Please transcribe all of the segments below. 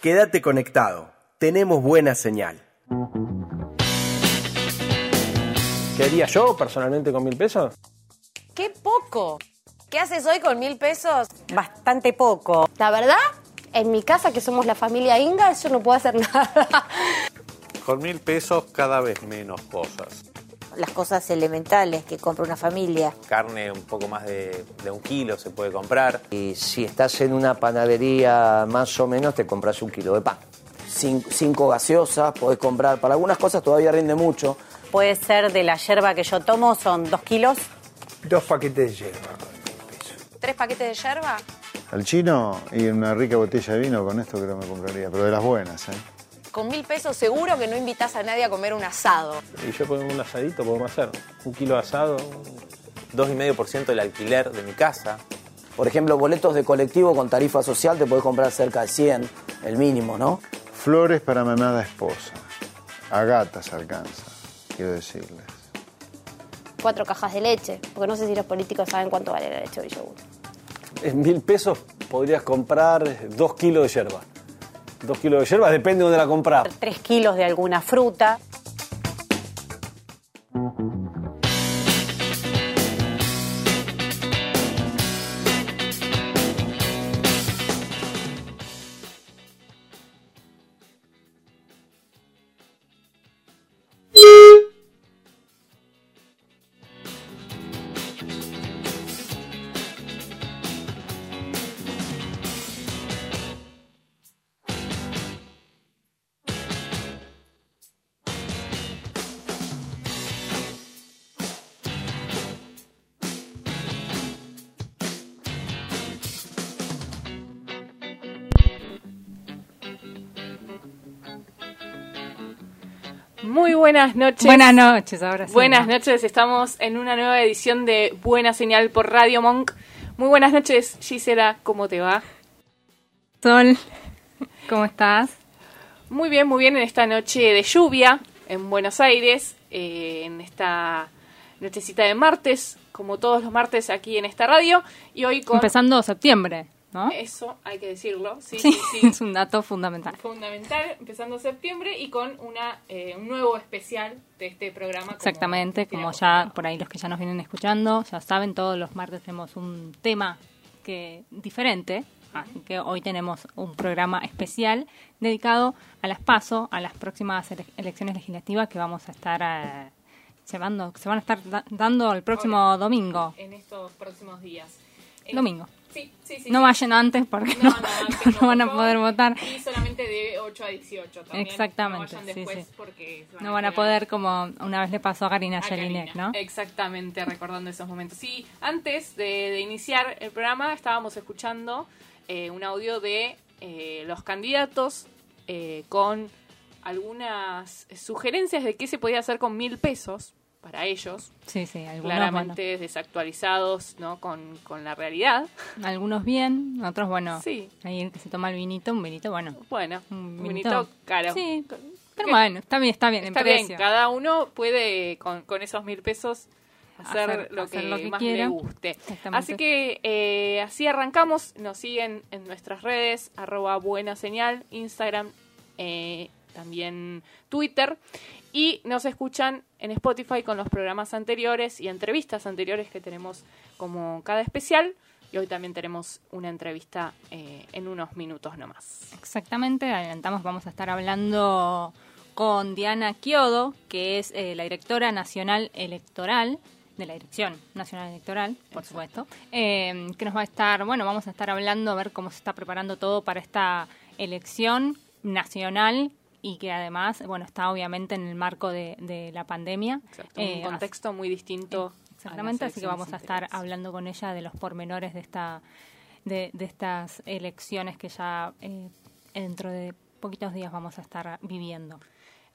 Quédate conectado. Tenemos buena señal. ¿Qué haría yo personalmente con mil pesos? ¡Qué poco! ¿Qué haces hoy con mil pesos? Bastante poco. La verdad, en mi casa, que somos la familia Inga, yo no puedo hacer nada. Con mil pesos cada vez menos cosas. Las cosas elementales que compra una familia. Carne un poco más de, de un kilo se puede comprar. Y si estás en una panadería más o menos, te compras un kilo de pan. Cin- cinco gaseosas, podés comprar. Para algunas cosas todavía rinde mucho. Puede ser de la yerba que yo tomo, son dos kilos. Dos paquetes de hierba. ¿Tres paquetes de yerba? Al chino y una rica botella de vino, con esto creo que me compraría, pero de las buenas, ¿eh? Con mil pesos seguro que no invitas a nadie a comer un asado. Y yo con un asadito podemos hacer un kilo de asado. 2,5% del alquiler de mi casa. Por ejemplo, boletos de colectivo con tarifa social te podés comprar cerca de 100, el mínimo, ¿no? Flores para mi amada esposa. A gatas alcanza, quiero decirles. Cuatro cajas de leche, porque no sé si los políticos saben cuánto vale la leche de yogur. En mil pesos podrías comprar dos kilos de yerba. Dos kilos de yerba, depende de dónde la compras. Tres kilos de alguna fruta. Buenas noches. Buenas noches, ahora sí. Buenas noches, estamos en una nueva edición de Buena Señal por Radio Monk. Muy buenas noches, Gisela, ¿cómo te va? Sol, ¿cómo estás? Muy bien, muy bien en esta noche de lluvia en Buenos Aires, eh, en esta nochecita de martes, como todos los martes aquí en esta radio, y hoy con... Empezando septiembre, ¿no? Eso, hay que decirlo, sí, Sí, es un dato fundamental. Fundamental, empezando septiembre y con una eh, un nuevo especial de este programa. como Exactamente, tiene como ya por ahí los que ya nos vienen escuchando, ya saben, todos los martes tenemos un tema que diferente, así que hoy tenemos un programa especial dedicado a las PASO, a las próximas ele- elecciones legislativas que vamos a estar eh, llevando, se van a estar da- dando el próximo domingo. en estos próximos días. Eh, Domingo. Sí, sí, sí. No vayan antes porque no, No, no, antes no van a poder votar. Y solamente de 8 a 18 también. Exactamente, No vayan sí, después sí. porque se No van a poder como una vez le pasó a Karina Jelinek. ¿no? Exactamente, recordando esos momentos. Sí, antes de, de iniciar el programa estábamos escuchando eh, un audio de eh, los candidatos eh, con algunas sugerencias de qué se podía hacer con mil pesos para ellos. Sí, sí, algunos, claramente desactualizados ¿no? con, con la realidad. algunos bien, otros, bueno, Sí. ahí el que se toma el vinito, un vinito, bueno. Bueno, Un vinito. vinito caro. Sí, pero bueno, está bien, está bien, en Está bien, precio. cada uno puede con, con esos mil pesos hacer, Hacer- lo, hacer que lo que más quiera. le guste. Así que eh, así arrancamos. Nos siguen en nuestras redes, arroba buena señal, Instagram, eh, también Twitter. Y nos escuchan en Spotify con los programas anteriores y entrevistas anteriores que tenemos como cada especial. Y hoy también tenemos una entrevista eh, en unos minutos nomás. Exactamente, adelantamos, vamos a estar hablando con Diana Chiodo, que es eh, la directora nacional electoral de la Dirección Nacional Electoral, por supuesto, eh, que nos va a estar, bueno, vamos a estar hablando a ver cómo se está preparando todo para esta elección nacional y que además, bueno, está obviamente en el marco de, de la pandemia. Exacto, un Eh, contexto muy distinto Exactamente, así que vamos a estar hablando con ella de los pormenores de esta de, de estas elecciones que ya eh, dentro de poquitos días vamos a estar viviendo.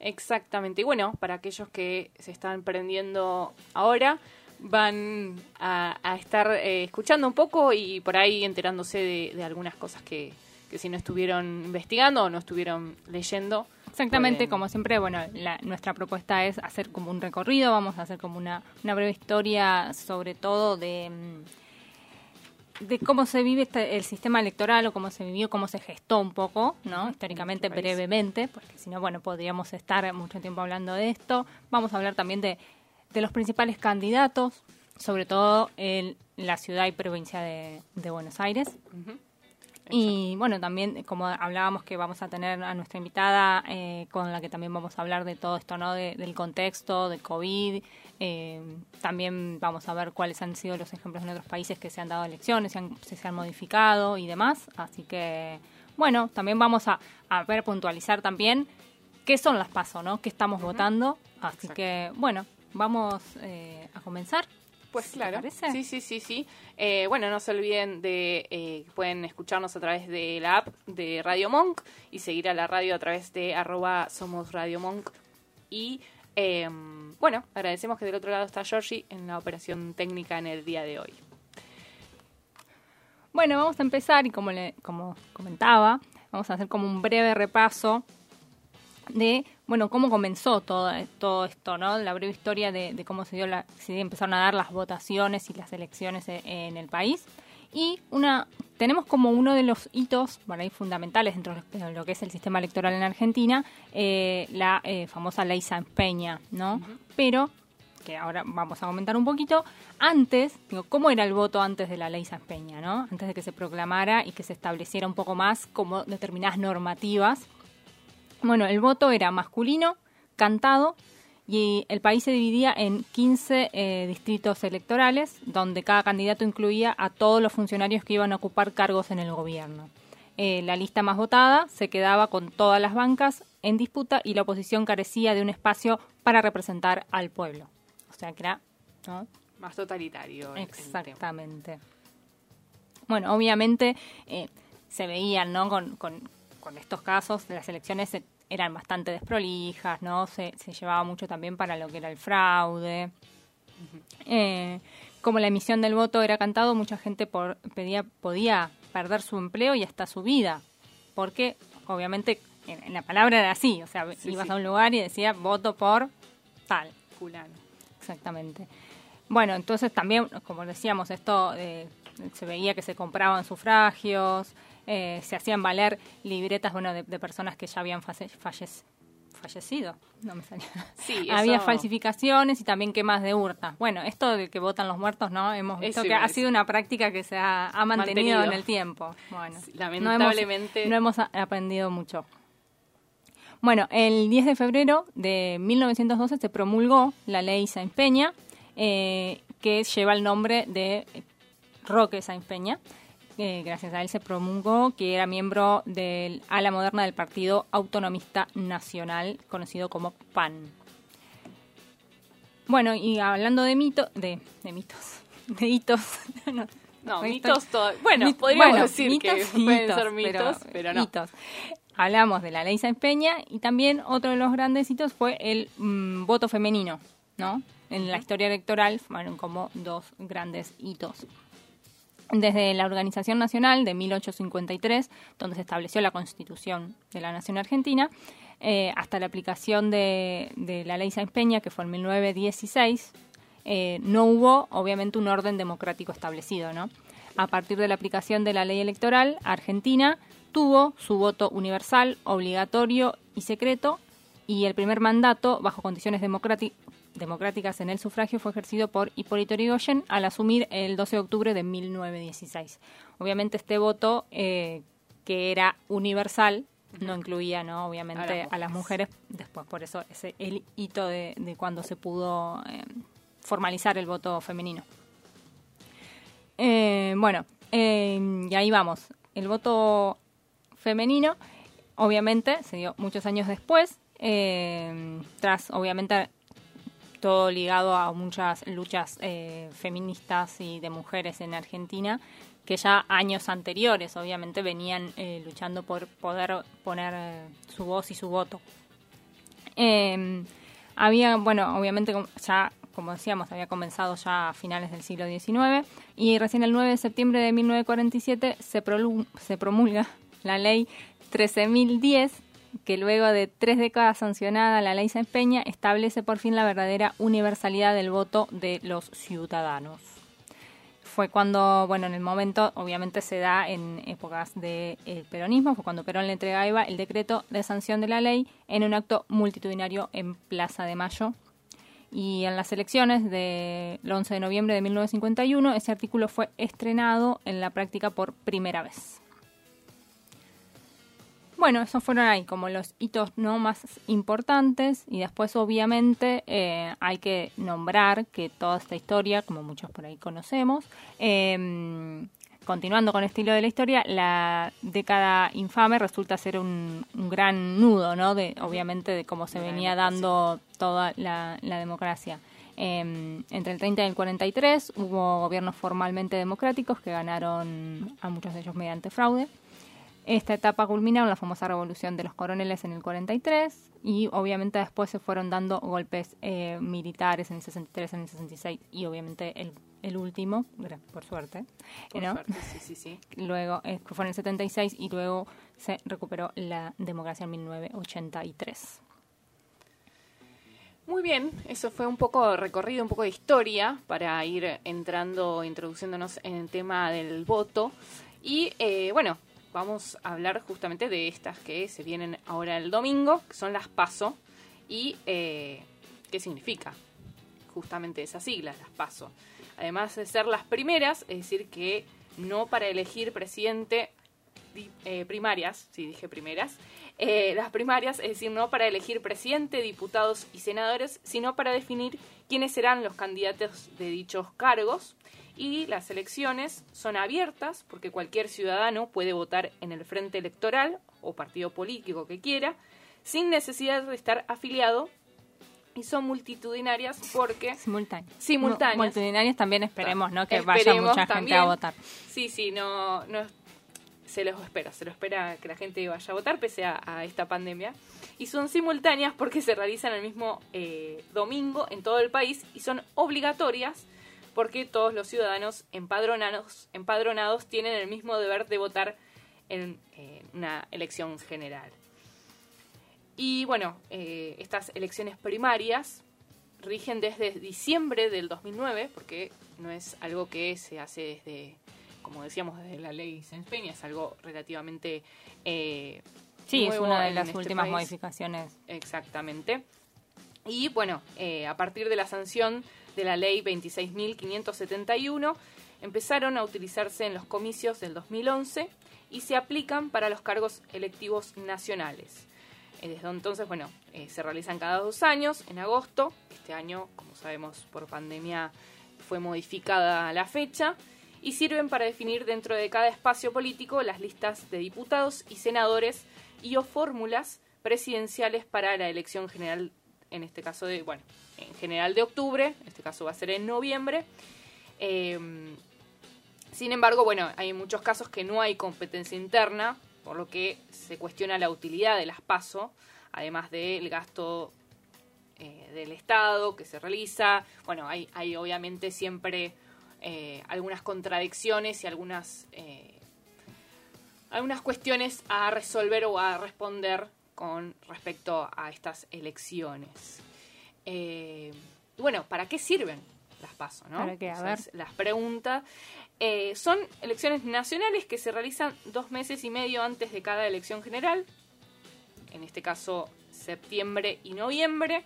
Exactamente. Y bueno, para aquellos que se están prendiendo ahora, van a, a estar eh, escuchando un poco y por ahí enterándose de, de algunas cosas que, que si no estuvieron investigando o no estuvieron leyendo. Exactamente, pueden- como siempre, bueno, la- nuestra propuesta es hacer como un recorrido, vamos a hacer como una, una breve historia sobre todo de, mm, de cómo se vive este- el sistema electoral o cómo se vivió, cómo se gestó un poco, ¿no? Históricamente, brevemente, porque si no, bueno, podríamos estar mucho tiempo hablando de esto. Vamos a hablar también de, de los principales candidatos, sobre todo en la ciudad y provincia de, de Buenos Aires. Y bueno, también como hablábamos que vamos a tener a nuestra invitada eh, con la que también vamos a hablar de todo esto, ¿no? De- del contexto, del COVID. eh, también vamos a ver cuáles han sido los ejemplos en otros países que se han dado elecciones, se han, se han modificado y demás. Así que, bueno, también vamos a, a ver, puntualizar también qué son las PASO, ¿no? ¿Qué estamos votando? Así que, bueno, vamos eh, a comenzar. Pues ¿te claro. Sí, sí, sí, sí. Eh, bueno, no se olviden de eh, que pueden escucharnos a través de la app de Radio Monk y seguir a la radio a través de arroba somos Radio Monk. Y eh, bueno, agradecemos que del otro lado está Georgie en la operación técnica en el día de hoy. Bueno, vamos a empezar y como, le, como comentaba, vamos a hacer como un breve repaso de, bueno, cómo comenzó todo, todo esto, ¿no? La breve historia de, de cómo se dio la, se empezaron a dar las votaciones y las elecciones e- en, el país. Y una, tenemos como uno de los hitos, por ahí fundamentales dentro de lo que es el sistema electoral en Argentina, eh, la eh, famosa ley San Peña, ¿no? Pero que ahora vamos a comentar un poquito. Antes, digo, ¿cómo era el voto antes de la ley San Peña, no? Antes de que se proclamara y que se estableciera un poco más como determinadas normativas. Bueno, el voto era masculino, cantado, y el país se dividía en 15 eh, distritos electorales, donde cada candidato incluía a todos los funcionarios que iban a ocupar cargos en el gobierno. Eh, la lista más votada se quedaba con todas las bancas en disputa y la oposición carecía de un espacio para representar al pueblo. O sea que era ¿no? Más totalitario. el- el tema. Exactamente. Bueno, obviamente eh, se veían, ¿no? Con, con- con estos casos, las elecciones se- eran bastante desprolijas, ¿no? Se, se llevaba mucho también para lo que era el fraude. Eh, como la emisión del voto era cantado, mucha gente por, pedía, podía perder su empleo y hasta su vida. Porque, obviamente, en, en la palabra era así. O sea, Sí, ibas sí. a un lugar y decía voto por tal. Fulano. Exactamente. Bueno, entonces también, como decíamos, esto eh, se veía que se compraban sufragios, eh, se hacían valer libretas bueno, de, de personas que ya habían fallecido. No me salía. Sí, Había eso- falsificaciones y también quemas de urnas. Bueno, esto de que votan los muertos, ¿no? Hemos visto Eso que ha sido una práctica que se ha, ha mantenido, Mantenido. en el tiempo. Bueno, Sí, no hemos- lamentablemente- no hemos aprendido mucho. Bueno, el 10 de febrero de 1912 se promulgó la ley Sáenz Peña, eh, que lleva el nombre de Roque Sáenz Peña. Eh, gracias a él se promulgó que era miembro del ala moderna del Partido Autonomista Nacional, conocido como PAN. Bueno, y hablando de mito, de, de mitos, de hitos. no, mitos todo. Bueno, Mit- podríamos bueno, decir mitos que pueden hitos, ser mitos, pero, no. hitos. Hablamos de la ley Sáenz Peña y también otro de los grandes hitos fue el mm, voto femenino, ¿no? En la historia electoral fueron como dos grandes hitos. Desde la Organización Nacional de 1853, donde se estableció la Constitución de la Nación Argentina, eh, hasta la aplicación de, la ley Sáenz Peña, que fue en 1916, eh, no hubo, obviamente, un orden democrático establecido, ¿no? A partir de la aplicación de la ley electoral, Argentina tuvo su voto universal, obligatorio y secreto, y el primer mandato, bajo condiciones democráti- democráticas en el sufragio, fue ejercido por Hipólito Yrigoyen al asumir el 12 de octubre de 1916. Obviamente este voto, eh, que era universal, no incluía, ¿no? Obviamente, A a las mujeres. Después, por eso, ese el hito de, de cuando se pudo eh, formalizar el voto femenino. Eh, bueno, eh, y ahí vamos. El voto femenino, obviamente, se dio muchos años después, tras, obviamente, todo ligado a muchas luchas eh, feministas y de mujeres en Argentina que ya años anteriores obviamente venían eh, luchando por poder poner eh, su voz y su voto. Eh, había, bueno, obviamente ya, como decíamos, había comenzado ya a finales del siglo XIX y recién el 9 de septiembre de 1947 se, se promulga la ley 13.010 que luego de tres décadas sancionada la ley se empeña, establece por fin la verdadera universalidad del voto de los ciudadanos fue cuando, bueno, en el momento, obviamente se da en épocas del peronismo, fue cuando Perón le entrega a el decreto de sanción de la ley en un acto multitudinario en Plaza de Mayo. Y en las elecciones del 11 de noviembre de 1951, ese artículo fue estrenado en la práctica por primera vez. Bueno, esos fueron ahí como los hitos no más importantes y después obviamente eh, hay que nombrar que toda esta historia, como muchos por ahí conocemos, eh, continuando con el estilo de la historia, la década infame resulta ser un, un gran nudo, ¿no? De, obviamente de cómo se venía dando toda la, la democracia. Eh, entre el 30 y el 43 hubo gobiernos formalmente democráticos que ganaron a muchos de ellos mediante fraude. Esta etapa culmina con la famosa revolución de los coroneles en el 43 y obviamente después se fueron dando golpes eh, militares en el 63, en el 66 y obviamente el, el último, por suerte, Por ¿no? suerte, sí, sí, sí. Luego eh, fue en el 76 y luego se recuperó la democracia en 1983. Muy bien, eso fue un poco recorrido, un poco de historia para ir entrando, introduciéndonos en el tema del voto. Y eh, bueno, vamos a hablar justamente de estas que se vienen ahora el domingo, que son las PASO. ¿Y eh, qué significa? Justamente esas siglas, las PASO. Además de ser las primeras, es decir, que no para elegir presidente eh, primarias, si dije primeras, eh, las primarias, es decir, no para elegir presidente, diputados y senadores, sino para definir quiénes serán los candidatos de dichos cargos. Y las elecciones son abiertas porque cualquier ciudadano puede votar en el frente electoral o partido político que quiera, sin necesidad de estar afiliado. Y son multitudinarias porque... Simultáneas. Simultáneas. Mu- Multitudinarias también esperemos, ¿no? Que vaya mucha gente también. a votar. Sí, sí, no, no se los espera, se lo espera que la gente vaya a votar pese a, a esta pandemia. Y son simultáneas porque se realizan el mismo eh, domingo en todo el país y son obligatorias porque todos los ciudadanos empadronados, empadronados tienen el mismo deber de votar en eh, una elección general. Y bueno, eh, estas elecciones primarias rigen desde diciembre del 2009, porque no es algo que se hace desde, como decíamos, desde la ley Sáenz Peña, es algo relativamente eh, Sí, es una de las este últimas país. modificaciones. Exactamente. Y bueno, eh, a partir de la sanción de la ley 26.571, empezaron a utilizarse en los comicios del 2011 y se aplican para los cargos electivos nacionales. Eh, Desde entonces, bueno, eh, se realizan cada dos años, en agosto. Este año, como sabemos, por pandemia fue modificada la fecha y sirven para definir dentro de cada espacio político las listas de diputados y senadores y o fórmulas presidenciales para la elección general, en este caso de, bueno, en general de octubre, en este caso va a ser en noviembre. Eh, sin embargo, bueno, hay muchos casos que no hay competencia interna, por lo que se cuestiona la utilidad de las PASO, además del gasto eh, del Estado que se realiza. Bueno, hay, hay obviamente siempre eh, algunas contradicciones y algunas, eh, algunas cuestiones a resolver o a responder con respecto a estas elecciones. Eh, bueno, ¿para qué sirven las PASO? ¿no? ¿Para qué? A ver. las preguntas. Eh, son elecciones nacionales que se realizan dos meses y medio antes de cada elección general, en este caso septiembre y noviembre,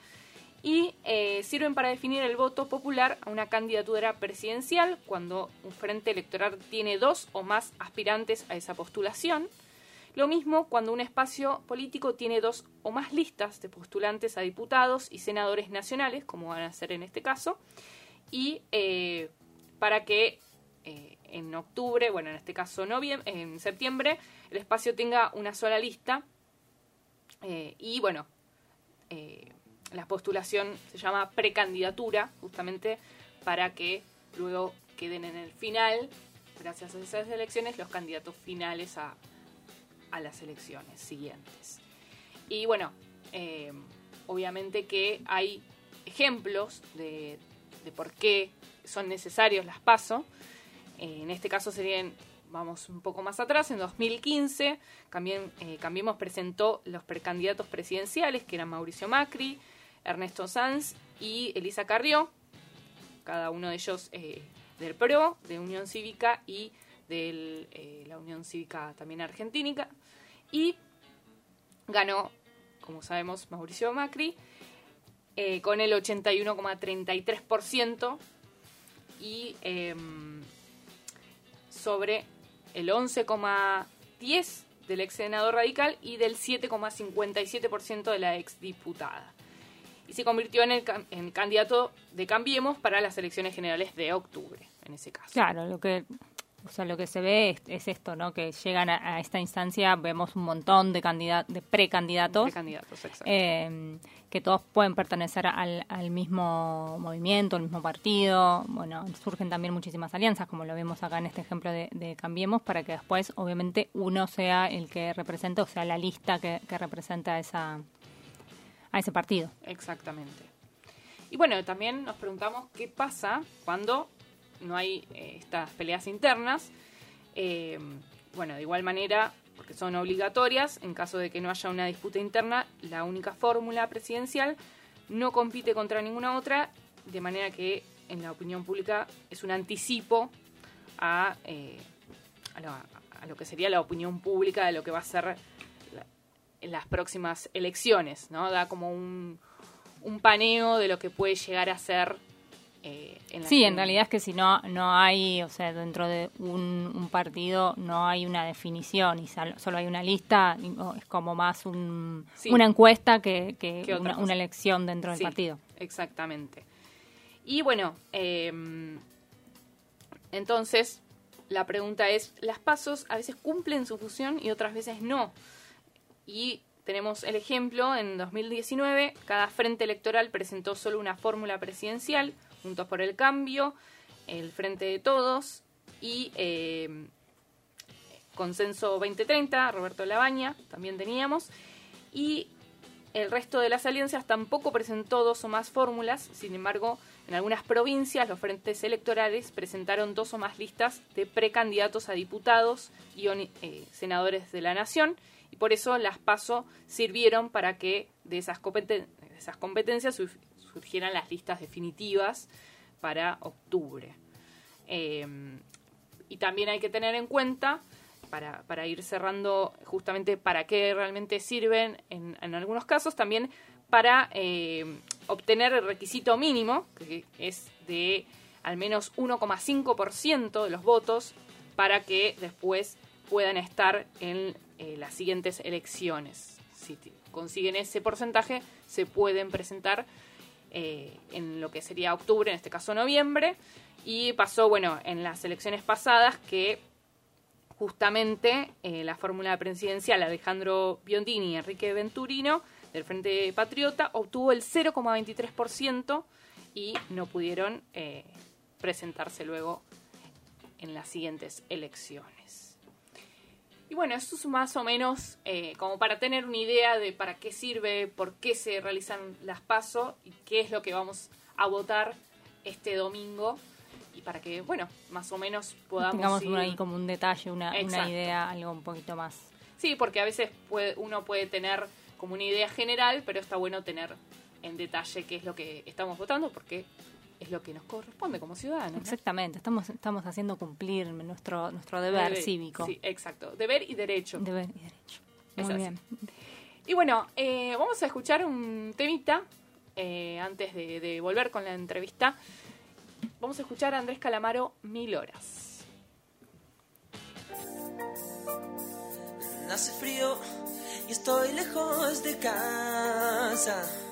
y eh, sirven para definir el voto popular a una candidatura presidencial cuando un frente electoral tiene dos o más aspirantes a esa postulación. Lo mismo cuando un espacio político tiene dos o más listas de postulantes a diputados y senadores nacionales, como van a ser en este caso, y eh, para que eh, en octubre, bueno, en este caso en septiembre, el espacio tenga una sola lista eh, y bueno, la postulación se llama precandidatura, justamente para que luego queden en el final, gracias a esas elecciones, los candidatos finales a, a las elecciones siguientes. Y bueno, eh, obviamente que hay ejemplos de, por qué son necesarios las PASO. Eh, en este caso serían, vamos un poco más atrás, en 2015 también eh, Cambiemos presentó los precandidatos presidenciales, que eran Mauricio Macri, Ernesto Sanz y Elisa Carrió, cada uno de ellos eh, del PRO, de Unión Cívica y de la Unión Cívica también argentínica. Y ganó, como sabemos, Mauricio Macri, con el 81,33% y em, sobre el 11,10% del ex senador radical y del 7,57% de la ex diputada. Y se convirtió en el en candidato de Cambiemos para las elecciones generales de octubre, en ese caso. Claro, lo que o sea, lo que se ve es, esto, ¿no? Que llegan a, esta instancia, vemos un montón de, de precandidatos. Precandidatos, exacto. Eh, que todos pueden pertenecer al, al, mismo movimiento, al mismo partido. Bueno, surgen también muchísimas alianzas, como lo vemos acá en este ejemplo de, Cambiemos, para que después, obviamente, uno sea el que represente, o sea, la lista que, que representa a, esa, a ese partido. Exactamente. Y bueno, también nos preguntamos qué pasa cuando no hay eh, estas peleas internas. Eh, bueno, de igual manera, porque son obligatorias, en caso de que no haya una disputa interna, la única fórmula presidencial no compite contra ninguna otra, de manera que en la opinión pública es un anticipo a, eh, a, lo, que sería la opinión pública de lo que va a ser en las próximas elecciones, ¿no? Da como un, un paneo de lo que puede llegar a ser eh, sí, en realidad es que si no no hay, o sea, dentro de un, partido no hay una definición y solo hay una lista, es como más un, una encuesta que, una, elección dentro del partido. Exactamente. Y bueno, em, entonces la pregunta es, las pasos a veces cumplen su función y otras veces no. Y tenemos el ejemplo, en 2019 cada frente electoral presentó solo una fórmula presidencial, Juntos por el Cambio, el Frente de Todos y eh, Consenso 2030, Roberto Labaña, también teníamos. Y el resto de las alianzas tampoco presentó dos o más fórmulas, sin embargo, en algunas provincias los frentes electorales presentaron dos o más listas de precandidatos a diputados y eh, senadores de la nación, y por eso las PASO sirvieron para que de esas, de esas competencias surgieran las listas definitivas para octubre. Eh, y también hay que tener en cuenta, para, para, ir cerrando justamente para qué realmente sirven en, en algunos casos, también para eh, obtener el requisito mínimo, que es de al menos 1,5% de los votos, para que después puedan estar en eh, las siguientes elecciones. Si consiguen ese porcentaje, se pueden presentar eh, en lo que sería octubre, en este caso noviembre, y pasó, bueno, en las elecciones pasadas que justamente eh, la fórmula presidencial Alejandro Biondini y Enrique Venturino del Frente Patriota obtuvo el 0,23% y no pudieron eh, presentarse luego en las siguientes elecciones. Y bueno, esto es más o menos eh, como para tener una idea de para qué sirve, por qué se realizan las pasos y qué es lo que vamos a votar este domingo y para que, bueno, más o menos podamos... Tengamos ahí como un detalle, una, una, idea, algo un poquito más. Sí, porque a veces puede, uno puede tener como una idea general, pero está bueno tener en detalle qué es lo que estamos votando, porque es lo que nos corresponde como ciudadanos. Exactamente, estamos, estamos haciendo cumplir nuestro, nuestro deber, cívico. Sí, exacto, deber y derecho. Deber y derecho. Muy bien. Y bueno, eh, vamos a escuchar un temita eh, antes de, volver con la entrevista. Vamos a escuchar a Andrés Calamaro Mil Horas. Hace frío y estoy lejos de casa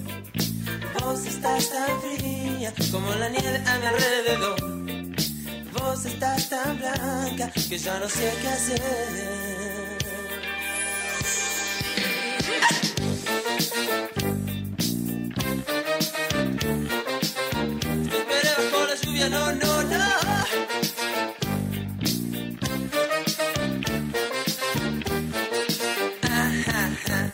Vos estás tan fría como la nieve a mi alrededor. Vos estás tan blanca que ya no sé qué hacer. Te esperé bajo la lluvia, no, no, no. Ajá, ajá.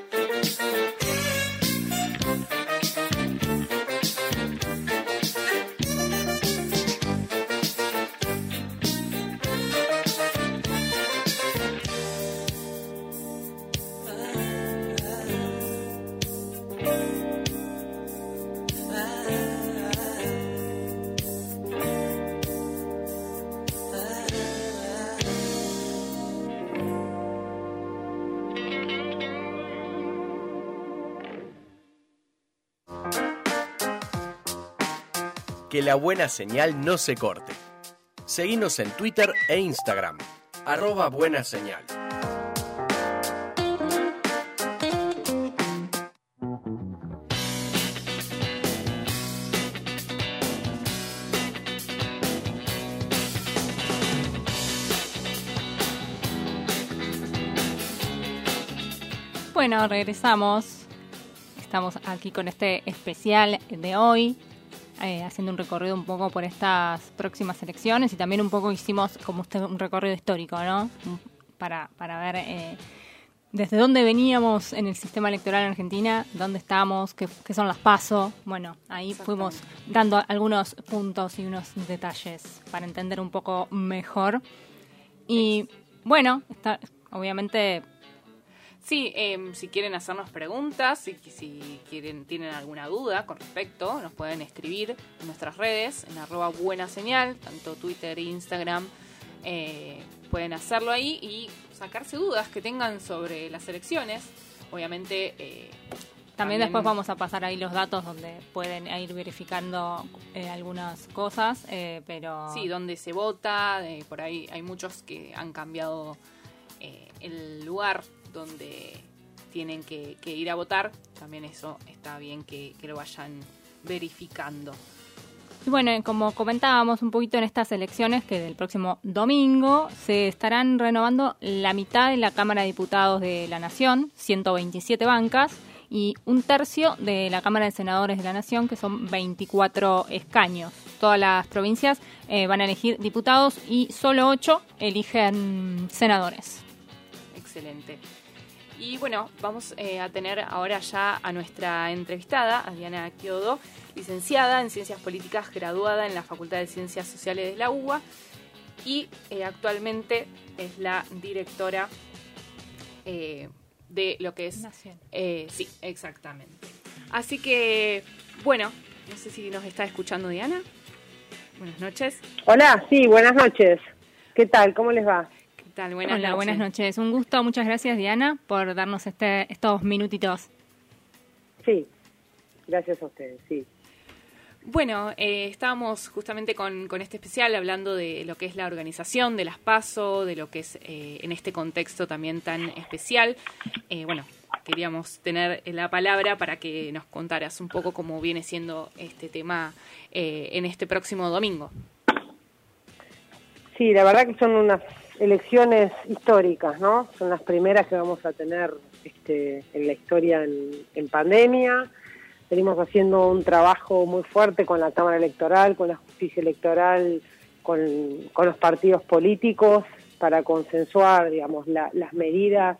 Que la buena señal no se corte. Seguinos en Twitter e Instagram. Arroba buena señal. Bueno, regresamos. Estamos aquí con este especial de hoy, eh, haciendo un recorrido un poco por estas próximas elecciones y también un poco hicimos como usted un recorrido histórico, ¿no? Para, para ver eh, desde dónde veníamos en el sistema electoral en Argentina, dónde estamos, qué, qué son las pasos. Bueno, ahí fuimos dando algunos puntos y unos detalles para entender un poco mejor. Y bueno, está, obviamente Sí, eh, si quieren hacernos preguntas, si, si quieren tienen alguna duda con respecto, nos pueden escribir en nuestras redes, en arroba buena señal, tanto Twitter e Instagram. eh, pueden hacerlo ahí y sacarse dudas que tengan sobre las elecciones. Obviamente... eh, También después vamos a pasar ahí los datos donde pueden ir verificando eh, algunas cosas, eh, pero... Sí, donde se vota, eh, por ahí hay muchos que han cambiado eh, el lugar donde tienen que, que ir a votar. También eso está bien que, que lo vayan verificando. Y bueno, como comentábamos un poquito en estas elecciones, que del próximo domingo se estarán renovando la mitad de la Cámara de Diputados de la Nación, 127 bancas, y un tercio de la Cámara de Senadores de la Nación, que son 24 escaños. Todas las provincias eh, van a elegir diputados y solo 8 eligen senadores. Excelente. Y bueno, vamos eh, a tener ahora ya a nuestra entrevistada, a Diana Kiodo, licenciada en Ciencias Políticas, graduada en la Facultad de Ciencias Sociales de la UBA y eh, actualmente es la directora eh, de lo que es... Nación. Eh, sí, exactamente. Así que, bueno, no sé si nos está escuchando Diana. Buenas noches. Hola, sí, buenas noches. ¿Qué tal? ¿Cómo les va? ¿Qué tal? Buenas Hola, noches. buenas noches. Un gusto, muchas gracias Diana por darnos este, estos minutitos. Sí, gracias a ustedes, sí. Bueno, eh, estábamos justamente con, con este especial hablando de lo que es la organización de las PASO, de lo que es eh, en este contexto también tan especial. Eh, bueno, queríamos tener la palabra para que nos contaras un poco cómo viene siendo este tema eh, en este próximo domingo. Sí, la verdad que son unas elecciones históricas, ¿no? Son las primeras que vamos a tener este, en la historia en, pandemia. Venimos haciendo un trabajo muy fuerte con la Cámara Electoral, con la justicia electoral, con, con los partidos políticos para consensuar, digamos, la- las medidas,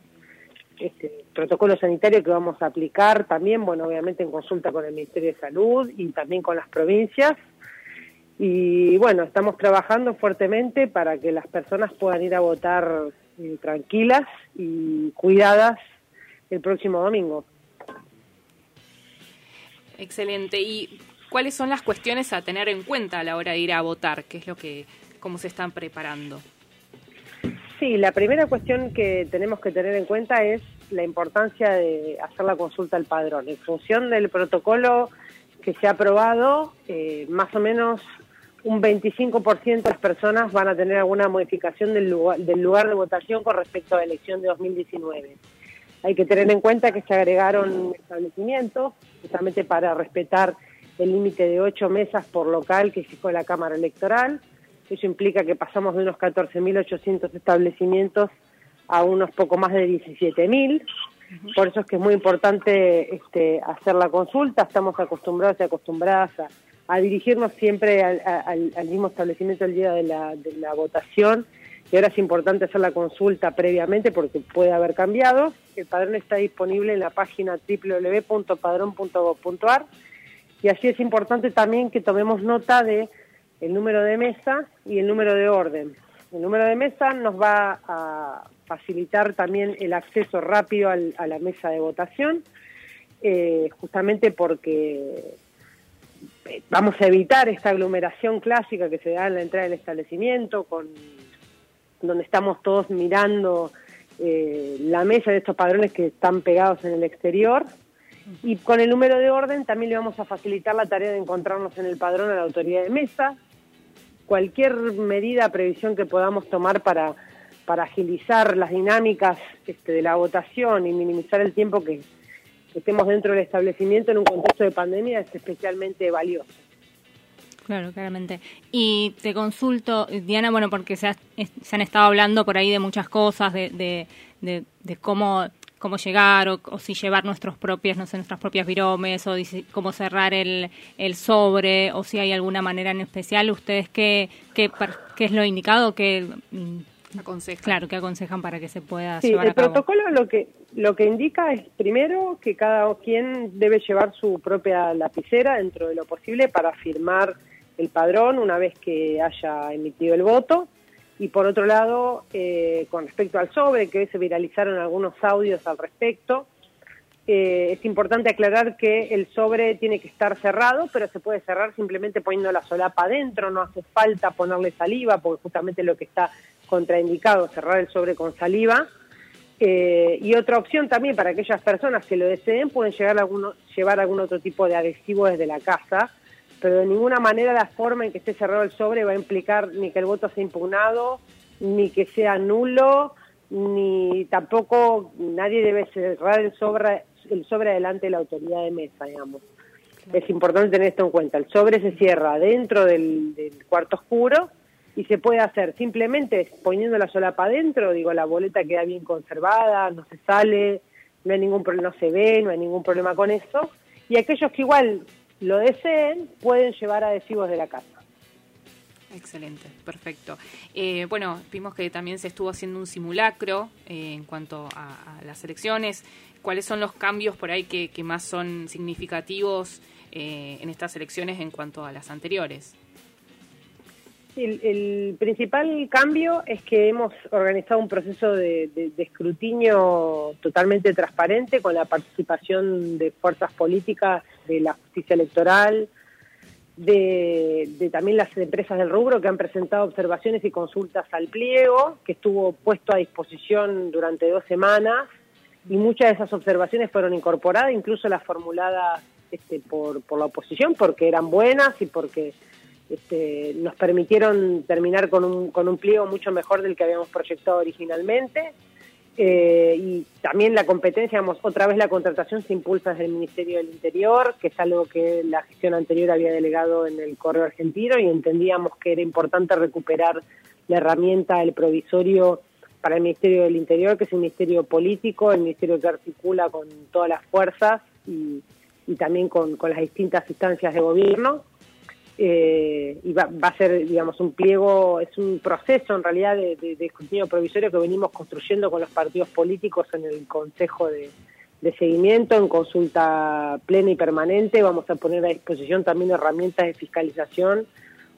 este, protocolo sanitario que vamos a aplicar también, bueno, obviamente en consulta con el Ministerio de Salud y también con las provincias. Y bueno, estamos trabajando fuertemente para que las personas puedan ir a votar eh, tranquilas y cuidadas el próximo domingo. Excelente. ¿Y cuáles son las cuestiones a tener en cuenta a la hora de ir a votar? ¿Qué es lo que, cómo se están preparando? Sí, la primera cuestión que tenemos que tener en cuenta es la importancia de hacer la consulta al padrón. En función del protocolo que se ha aprobado, eh, más o menos un 25% de las personas van a tener alguna modificación del lugar, del lugar de votación con respecto a la elección de 2019. Hay que tener en cuenta que se agregaron establecimientos justamente para respetar el límite de ocho mesas por local que fijó la Cámara Electoral. Eso implica que pasamos de unos 14.800 establecimientos a unos poco más de 17.000. Por eso es que es muy importante este, hacer la consulta. Estamos acostumbrados y acostumbradas a, a dirigirnos siempre al, mismo establecimiento el día de la, votación. Y ahora es importante hacer la consulta previamente porque puede haber cambiado. El padrón está disponible en la página www.padrón.gov.ar y así es importante también que tomemos nota de el número de mesa y el número de orden. El número de mesa nos va a facilitar también el acceso rápido a la mesa de votación, eh, justamente porque vamos a evitar esta aglomeración clásica que se da en la entrada del establecimiento, con donde estamos todos mirando eh, la mesa de estos padrones que están pegados en el exterior. Y con el número de orden también le vamos a facilitar la tarea de encontrarnos en el padrón a la autoridad de mesa. Cualquier medida, previsión que podamos tomar para, para agilizar las dinámicas este, de la votación y minimizar el tiempo que, que estemos dentro del establecimiento en un contexto de pandemia es especialmente valioso. Claro, claramente. Y te consulto, Diana, bueno, porque se, ha- se han estado hablando por ahí de muchas cosas, de, de, de- de cómo cómo llegar o, o si llevar nuestros propios, no sé, nuestras propias viromes o cómo cerrar el, el sobre o si hay alguna manera en especial. ¿Ustedes qué, qué, qué es lo indicado que aconsejan? Claro, que aconsejan para que se pueda Sí, llevar el a cabo. protocolo lo que lo que indica es primero que cada quien debe llevar su propia lapicera dentro de lo posible para firmar el padrón una vez que haya emitido el voto y por otro lado eh, con respecto al sobre que hoy se viralizaron algunos audios al respecto eh, es importante aclarar que el sobre tiene que estar cerrado, pero se puede cerrar simplemente poniendo la solapa adentro, no hace falta ponerle saliva, porque justamente lo que está contraindicado cerrar el sobre con saliva. Eh, y otra opción también para aquellas personas que lo deseen, pueden llegar alguno, llevar algún otro tipo de adhesivo desde la casa, pero de ninguna manera la forma en que esté cerrado el sobre va a implicar ni que el voto sea impugnado, ni que sea nulo, ni tampoco nadie debe cerrar el sobre, el sobre delante de la autoridad de mesa, digamos. Es importante tener esto en cuenta. El sobre se cierra dentro del, del cuarto oscuro y se puede hacer simplemente poniendo la solapa adentro, digo, la boleta queda bien conservada, no se sale, no hay ningún problema, no se ve, no hay ningún problema con eso. Y aquellos que igual lo deseen pueden llevar adhesivos de la casa. Excelente, perfecto. Eh, bueno, vimos que también se estuvo haciendo un simulacro eh, en cuanto a, a las elecciones. ¿Cuáles son los cambios por ahí que, más son significativos eh, en estas elecciones en cuanto a las anteriores? El, principal cambio es que hemos organizado un proceso de, escrutinio totalmente transparente con la participación de fuerzas políticas, de la justicia electoral, de también las empresas del rubro que han presentado observaciones y consultas al pliego, que estuvo puesto a disposición durante dos semanas y muchas de esas observaciones fueron incorporadas, incluso las formuladas este, por, por la oposición, porque eran buenas y porque este, nos permitieron terminar con un, con un pliego mucho mejor del que habíamos proyectado originalmente. Eh, y también la competencia, digamos, otra vez la contratación se impulsa desde el Ministerio del Interior, que es algo que la gestión anterior había delegado en el Correo Argentino y entendíamos que era importante recuperar la herramienta del provisorio para el Ministerio del Interior, que es un ministerio político, el ministerio que articula con todas las fuerzas y, también con, las distintas instancias de gobierno eh, y va, va, a ser, digamos, un pliego, es un proceso en realidad de, de, escrutinio provisorio que venimos construyendo con los partidos políticos en el Consejo de, de, Seguimiento, en consulta plena y permanente. Vamos a poner a disposición también herramientas de fiscalización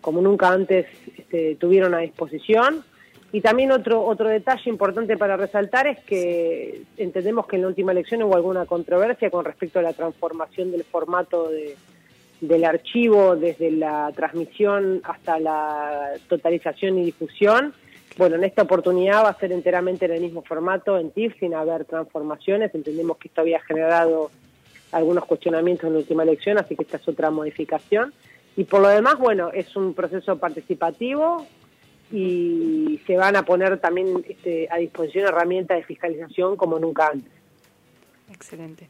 como nunca antes este, tuvieron a disposición. Y también otro, otro detalle importante para resaltar es que entendemos que en la última elección hubo alguna controversia con respecto a la transformación del formato de del archivo desde la transmisión hasta la totalización y difusión. Bueno, en esta oportunidad va a ser enteramente en el mismo formato, en TIFF, sin haber transformaciones. Entendemos que esto había generado algunos cuestionamientos en la última elección, así que esta es otra modificación. Y por lo demás, bueno, es un proceso participativo y se van a poner también este, a disposición herramientas de fiscalización como nunca antes. Excelente.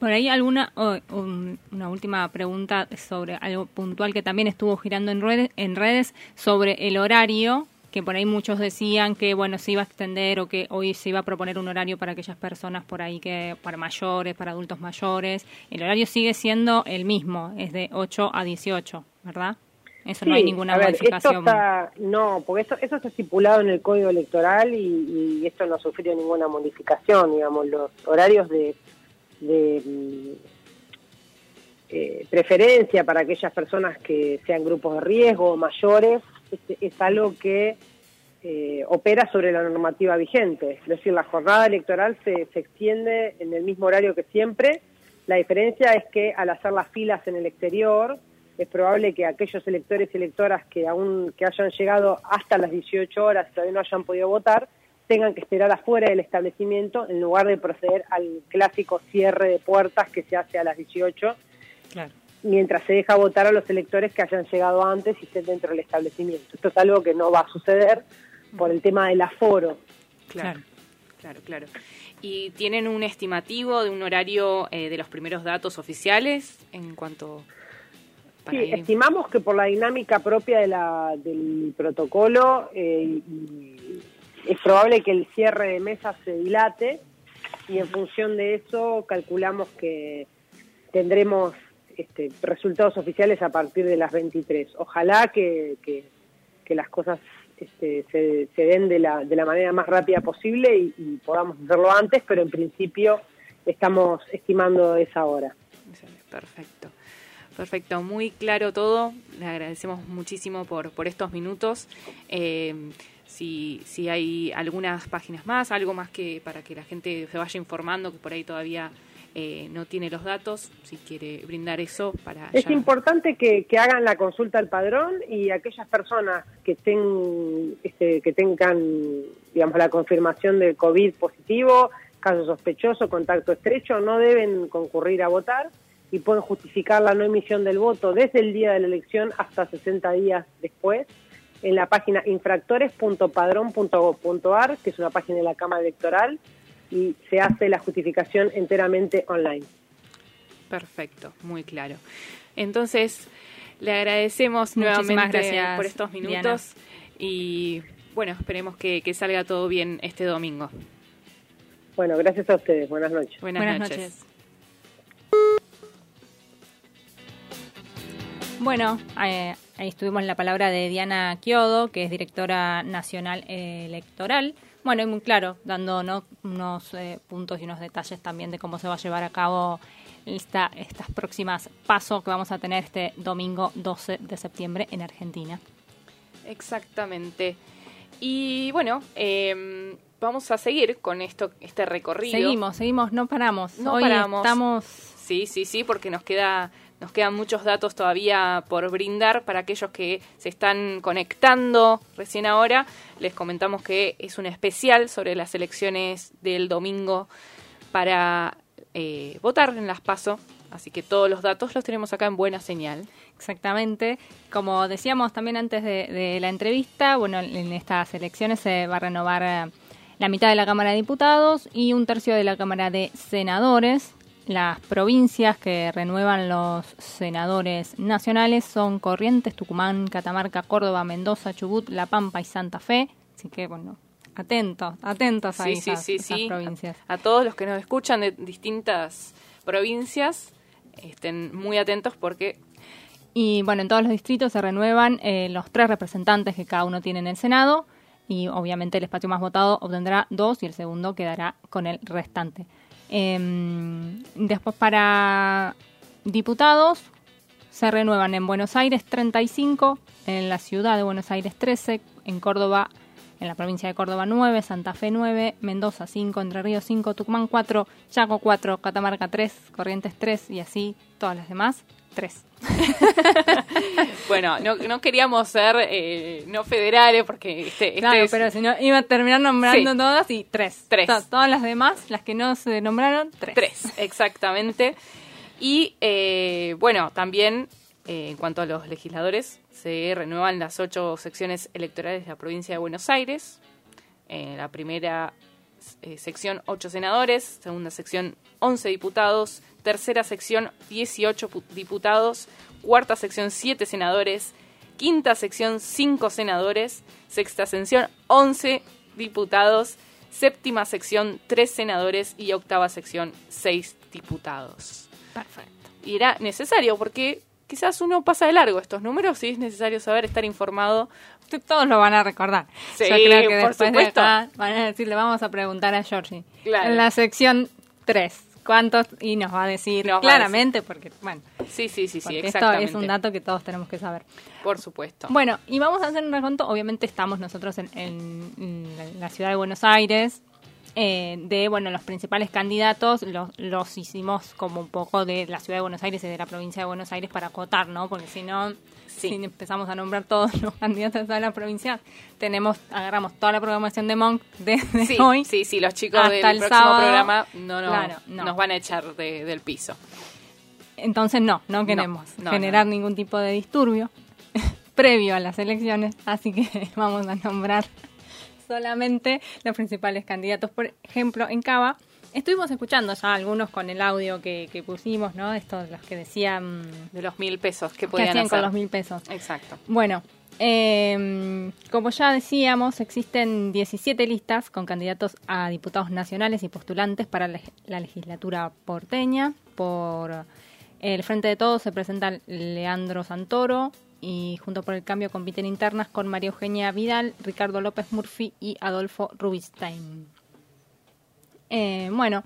Por ahí alguna oh, un, una última pregunta sobre algo puntual que también estuvo girando en redes, en redes sobre el horario que por ahí muchos decían que bueno se iba a extender o que hoy se iba a proponer un horario para aquellas personas por ahí que para mayores, para adultos mayores. El horario sigue siendo el mismo, es de 8 a 18, ¿verdad? Eso sí, no hay ninguna ver, modificación. Esto está, no, porque eso, eso está estipulado en el Código Electoral y, y esto no sufrió ninguna modificación, digamos, los horarios de de eh, preferencia para aquellas personas que sean grupos de riesgo mayores, es, es algo que eh, opera sobre la normativa vigente. Es decir, la jornada electoral se, se extiende en el mismo horario que siempre. La diferencia es que al hacer las filas en el exterior, es probable que aquellos electores y electoras que aún que hayan llegado hasta las 18 horas y todavía no hayan podido votar, tengan que esperar afuera del establecimiento en lugar de proceder al clásico cierre de puertas que se hace a las 18, claro. mientras se deja votar a los electores que hayan llegado antes y estén dentro del establecimiento. Esto es algo que no va a suceder por el tema del aforo. Claro, claro, claro. ¿Y tienen un estimativo de un horario eh, de los primeros datos oficiales en cuanto... Sí, ir... estimamos que por la dinámica propia de la, del protocolo eh, es probable que el cierre de mesas se dilate y en función de eso calculamos que tendremos este, resultados oficiales a partir de las 23. Ojalá que, que, que las cosas este, se, se, den de la, de la manera más rápida posible y, y, podamos hacerlo antes, pero en principio estamos estimando esa hora. Perfecto. Perfecto, muy claro todo. Le agradecemos muchísimo por, por estos minutos. Eh, si, si hay algunas páginas más, algo más que para que la gente se vaya informando, que por ahí todavía eh, no tiene los datos, si quiere brindar eso para... Es ya... importante que, que, hagan la consulta al padrón y aquellas personas que, estén, este, que tengan, digamos, la confirmación del COVID positivo, caso sospechoso, contacto estrecho, no deben concurrir a votar y pueden justificar la no emisión del voto desde el día de la elección hasta 60 días después en la página infractores.padrón.gov.ar, que es una página de la Cámara Electoral, y se hace la justificación enteramente online. Perfecto, muy claro. Entonces, le agradecemos Muchísimas nuevamente gracias, por estos minutos Diana. y bueno, esperemos que, que, salga todo bien este domingo. Bueno, gracias a ustedes. Buenas noches. Buenas, Buenas noches. noches. Bueno, eh, ahí estuvimos en la palabra de Diana Chiodo, que es directora nacional electoral. Bueno, y muy claro, dando ¿no? unos eh, puntos y unos detalles también de cómo se va a llevar a cabo esta, estas próximas pasos que vamos a tener este domingo 12 de septiembre en Argentina. Exactamente. Y bueno, eh, vamos a seguir con esto, este recorrido. Seguimos, seguimos, no paramos. No Hoy paramos. Estamos. Sí, sí, sí, porque nos queda nos quedan muchos datos todavía por brindar para aquellos que se están conectando recién ahora. Les comentamos que es un especial sobre las elecciones del domingo para eh, votar en las PASO Así que todos los datos los tenemos acá en Buena Señal. Exactamente. Como decíamos también antes de, de la entrevista, bueno, en estas elecciones se va a renovar eh, la mitad de la Cámara de Diputados y un tercio de la Cámara de Senadores. Las provincias que renuevan los senadores nacionales son Corrientes, Tucumán, Catamarca, Córdoba, Mendoza, Chubut, La Pampa y Santa Fe. Así que, bueno, atentos, atentos a Sí, esas, sí, sí, esas provincias. A todos los que nos escuchan de distintas provincias, estén muy atentos porque Y bueno, en todos los distritos se renuevan eh, los tres representantes que cada uno tiene en el Senado y obviamente el espacio más votado obtendrá dos y el segundo quedará con el restante. Em, después para diputados se renuevan en Buenos Aires 35, en la ciudad de Buenos Aires 13, en Córdoba, en la provincia de Córdoba 9, Santa Fe 9, Mendoza 5, Entre Ríos 5, Tucumán 4, Chaco 4, Catamarca 3, Corrientes 3 y así todas las demás 3. Bueno, no, no queríamos ser eh, no federales porque este, este Claro, es- pero si no, iba a terminar nombrando Sí. todas y tres. Tres. To- todas las demás, las que no se nombraron, tres. Tres, exactamente. Y eh, bueno, también eh, en cuanto a los legisladores, se renuevan las ocho secciones electorales de la provincia de Buenos Aires. En la primera eh, sección, ocho senadores. Segunda sección, 11 diputados. Tercera sección, 18 pu- diputados. Cuarta sección, 7 senadores. Quinta sección, 5 senadores. Sexta sección, 11 diputados. Séptima sección, 3 senadores. Y octava sección, 6 diputados. Perfecto. Y era necesario porque quizás uno pasa de largo estos números y es necesario saber estar informado. Todos lo van a recordar. Sí, Yo creo que por después de supuesto. acá van a decir, le vamos a preguntar a Georgie. Claro. En la sección 3, ¿cuántos? Y nos va a decir Nos va a claramente, porque, bueno, Sí, sí, sí, sí, esto exactamente. es un dato que todos tenemos que saber. Por supuesto. Bueno, y vamos a hacer un reconto. Obviamente estamos nosotros en, en- la ciudad de Buenos Aires. eh, de bueno los principales candidatos los, los hicimos como un poco de la ciudad de Buenos Aires y de la provincia de Buenos Aires para acotar, ¿no? Porque si no, si empezamos a nombrar todos los candidatos a la provincia, tenemos agarramos toda la programación de Monk desde Sí, hoy sí, sí, los chicos hasta del el próximo sábado. programa no, no, Claro, no. nos van a echar de- del piso. Entonces no, no queremos no, generar ningún tipo de disturbio previo a las elecciones, así que vamos a nombrar solamente los principales candidatos. Por ejemplo, en Cava, estuvimos escuchando ya algunos con el audio que, que pusimos, ¿no? Estos, los que decían... De los mil pesos que que podían hacían con hacer. los mil pesos. Exacto. Bueno, eh, como ya decíamos, existen 17 listas con candidatos a diputados nacionales y postulantes para la, la legislatura porteña. Por el Frente de Todos se presenta Leandro Santoro y junto por el cambio compiten internas con María Eugenia Vidal, Ricardo López Murphy y Adolfo Rubinstein. Eh, bueno,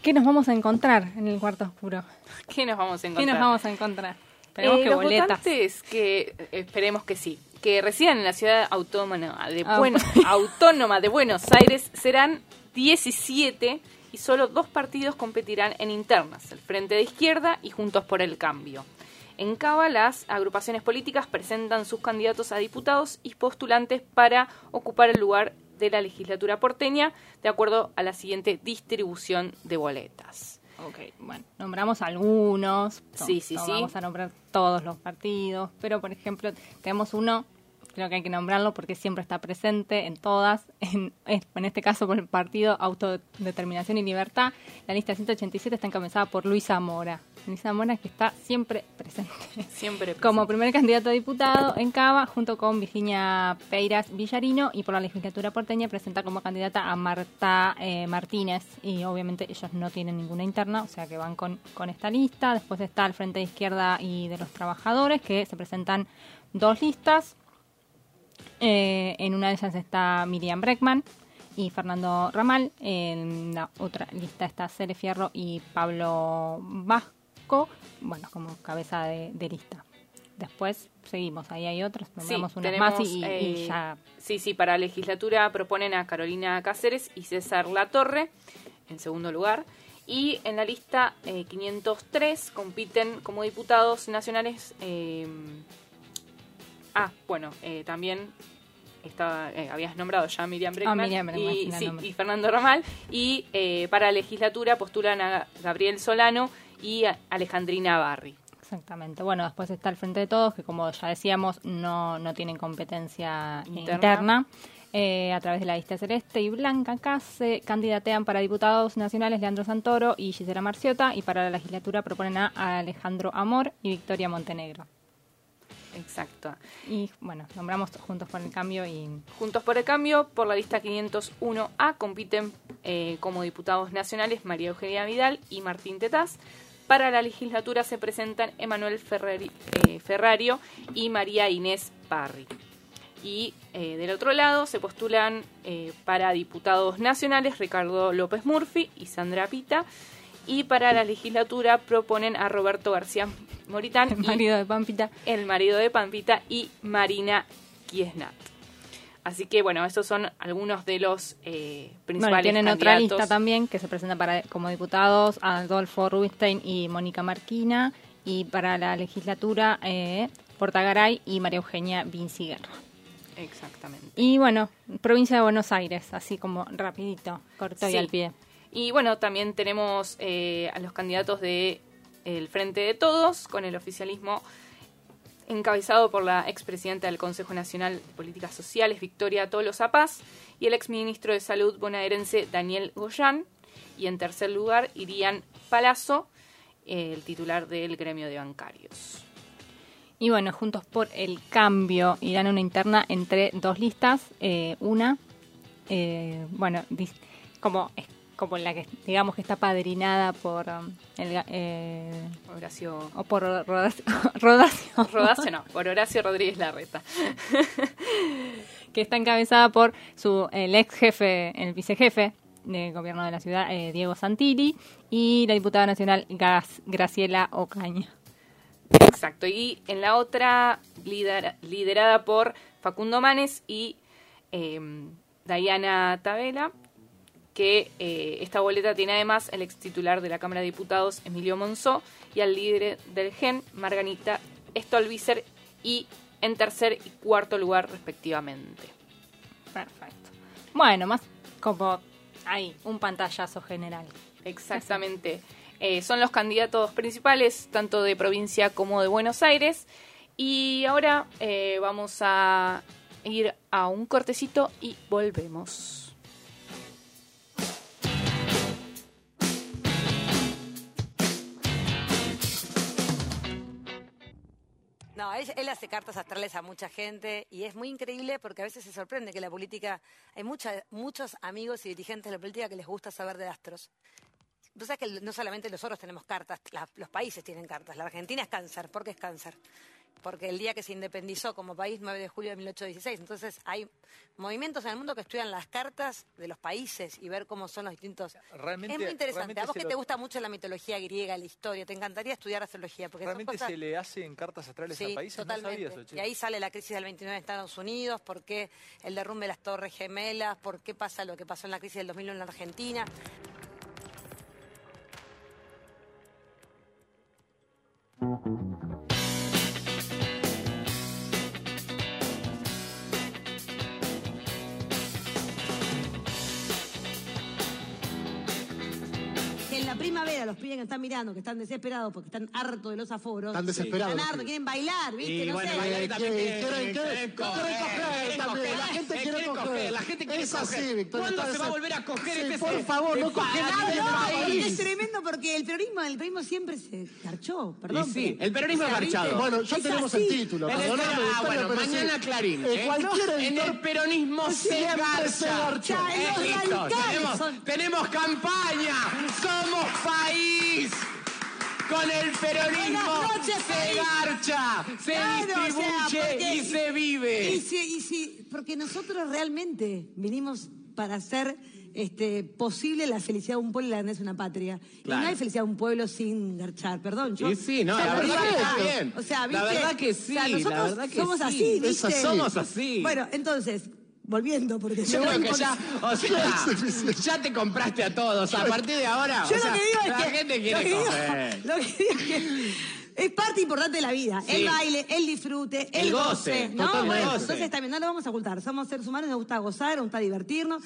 ¿qué nos vamos a encontrar en el cuarto oscuro? ¿Qué nos vamos a ¿Qué encontrar? nos vamos a encontrar? Esperemos Eh, que los boletas. votantes que esperemos que sí, que residan en la ciudad autónoma de, Ah. Autónoma de Buenos Aires serán 17 y solo dos partidos competirán en internas, el Frente de Izquierda y Juntos por el Cambio. En Cava, las agrupaciones políticas presentan sus candidatos a diputados y postulantes para ocupar el lugar de la legislatura porteña, de acuerdo a la siguiente distribución de boletas. Ok, bueno, nombramos algunos. no- Sí, sí, no sí. Vamos a nombrar todos los partidos, pero por ejemplo, tenemos uno, creo que hay que nombrarlo porque siempre está presente en todas, en, en este caso por el partido Autodeterminación y Libertad. La lista 187 está encabezada por Luisa Mora. Luisa Mora que está siempre presente. Siempre Como primer candidato a diputado en Cava, junto con Virginia Peiras Villarino, y por la legislatura porteña presenta como candidata a Marta eh, Martínez. Y obviamente ellos no tienen ninguna interna, o sea que van con, con esta lista. Después está el Frente de Izquierda y de los Trabajadores, que se presentan dos listas. Eh, en una de ellas está Miriam Breckman y Fernando Ramal. En la otra lista está Cele Fierro y Pablo Vasco, bueno, como cabeza de, de lista. Después seguimos, ahí hay otros, nombramos tenemos, más y, y eh, ya. Sí, sí, para legislatura proponen a Carolina Cáceres y César Latorre en segundo lugar. Y en la lista eh, 503 compiten como diputados nacionales. Ah, bueno, eh, también estaba, eh, habías nombrado ya a Miriam Breckman, Miriam Breckman, sí, y, sí, Fernando Ramal. Y eh, para legislatura postulan a Gabriel Solano y a- Alejandrina Barri. Exactamente. Bueno, después está el Frente de Todos, que como ya decíamos, no, no tienen competencia Interna. interna. Eh, a través de la lista celeste y blanca acá se candidatean para diputados nacionales Leandro Santoro y Gisela Marciota y para la legislatura proponen a Alejandro Amor y Victoria Montenegro. Exacto. Y bueno, nombramos Juntos por el Cambio y Juntos por el Cambio, por la lista 501A, compiten eh, como diputados nacionales María Eugenia Vidal y Martín Tetaz. Para la legislatura se presentan Emanuel Ferrari- eh, Ferrario y María Inés Parri. Y eh, del otro lado se postulan para diputados nacionales Ricardo López Murphy y Sandra Pita. Y para la legislatura proponen a Roberto García Moritán, el y- marido de Pampita. el marido de Pampita y Marina Kiesnat. Así que bueno, esos son algunos de los eh, principales Bueno, tienen otra lista también que se presenta para como diputados Adolfo Rubinstein y Mónica Marquina y para la legislatura eh, Portagaray y María Eugenia Vinci Guerra. Exactamente. Y bueno, provincia de Buenos Aires, así como rapidito, corto y Sí. al pie. Y bueno, también tenemos eh, a los candidatos de el Frente de Todos, con el oficialismo encabezado por la expresidenta del Consejo Nacional de Políticas Sociales, Victoria Tolosa Paz, y el exministro de Salud bonaerense, Daniel Goyán. Y en tercer lugar irían Palazzo, el titular del gremio de bancarios. Y bueno, Juntos por el Cambio irán una interna entre dos listas. eh, una, eh, bueno, como, como la que digamos que está padrinada por um, el, eh, Horacio. o por Rodacio, Rodacio. Rodacio no, por Horacio Rodríguez Larreta. que está encabezada por su el ex jefe, el vicejefe de gobierno de la ciudad, eh, Diego Santilli, y la diputada nacional Graciela Ocaña. Exacto. Y en la otra, lidera- liderada por Facundo Manes y eh, Diana Tabela, que eh, esta boleta tiene además el ex titular de la Cámara de Diputados, Emilio Monzó, y al líder del GEN, Marganita Stolbizer, y en tercer y cuarto lugar, respectivamente. Perfecto. Bueno, más como ahí, un pantallazo general. Exactamente. Eh, son los candidatos principales, tanto de provincia como de Buenos Aires. Y ahora eh, vamos a ir a un cortecito y volvemos. No, él, hace cartas astrales a mucha gente y es muy increíble porque a veces se sorprende que la política, hay mucha, muchos amigos y dirigentes de la política que les gusta saber de astros. Tú sabes que no solamente nosotros tenemos cartas, los países tienen cartas. La Argentina es cáncer. ¿Por qué es cáncer? Porque el día que se independizó como país, 9 de julio de 1816. Entonces hay movimientos en el mundo que estudian las cartas de los países y ver cómo son los distintos. Realmente- es muy interesante. A vos que lo- te gusta mucho la mitología griega, la historia, te encantaría estudiar astrología. Porque ¿Realmente cosas- se le hacen cartas astrales Sí, a países? totalmente. No sabía eso, che. y ahí sale la crisis del 29 en Estados Unidos, por qué el derrumbe de las Torres Gemelas, por qué pasa lo que pasó en la crisis del 2001 en la Argentina. Primavera los pibes que están mirando, que están desesperados porque están hartos de los aforos. Están desesperados Están hartos, quieren bailar, ¿viste? Y no bueno, sé. bailar también quieren- quieren- quieren coger también. La gente quiere coger. La gente quiere Es así, coger. Victoria, ¿Cuándo se va a volver a coger Sí, este por favor, no de coge país? nadie. No, del porque país. es tremendo porque el peronismo, el peronismo siempre se garchó, perdón. Y sí, el peronismo es garchado. ¿viste? Bueno, ya Es tenemos así. el título. Ah, bueno, mañana Clarín. Eh, ¿eh? cualquier en editor- el peronismo se garcha. tenemos campaña. Somos país. Con el peronismo noches, se garcha, se Claro, o sea, distribuye porque- y se vive. Y si, y si- porque nosotros realmente vinimos para hacer este, posible la felicidad de un pueblo y la grandeza de una patria. Y no hay felicidad de un pueblo sin garchar, perdón. Yo, Y sí, no, o sea, la verdad que bien. O sea, La verdad que O sea, sí, la nosotros verdad que somos sí. así, Es ¿viste? Somos así. Bueno, entonces, volviendo, porque Yo creo que ya, o sea, ya te compraste a todos. A partir de ahora, Yo o sea, lo que digo es la que. gente lo quiere que digo- coger. lo que digo es que es parte importante de la vida. Sí. El baile, el disfrute, el, El goce, ¿no? totalmente. Bueno, Goce. entonces también no lo vamos a ocultar. Somos seres humanos, nos gusta gozar, nos gusta divertirnos.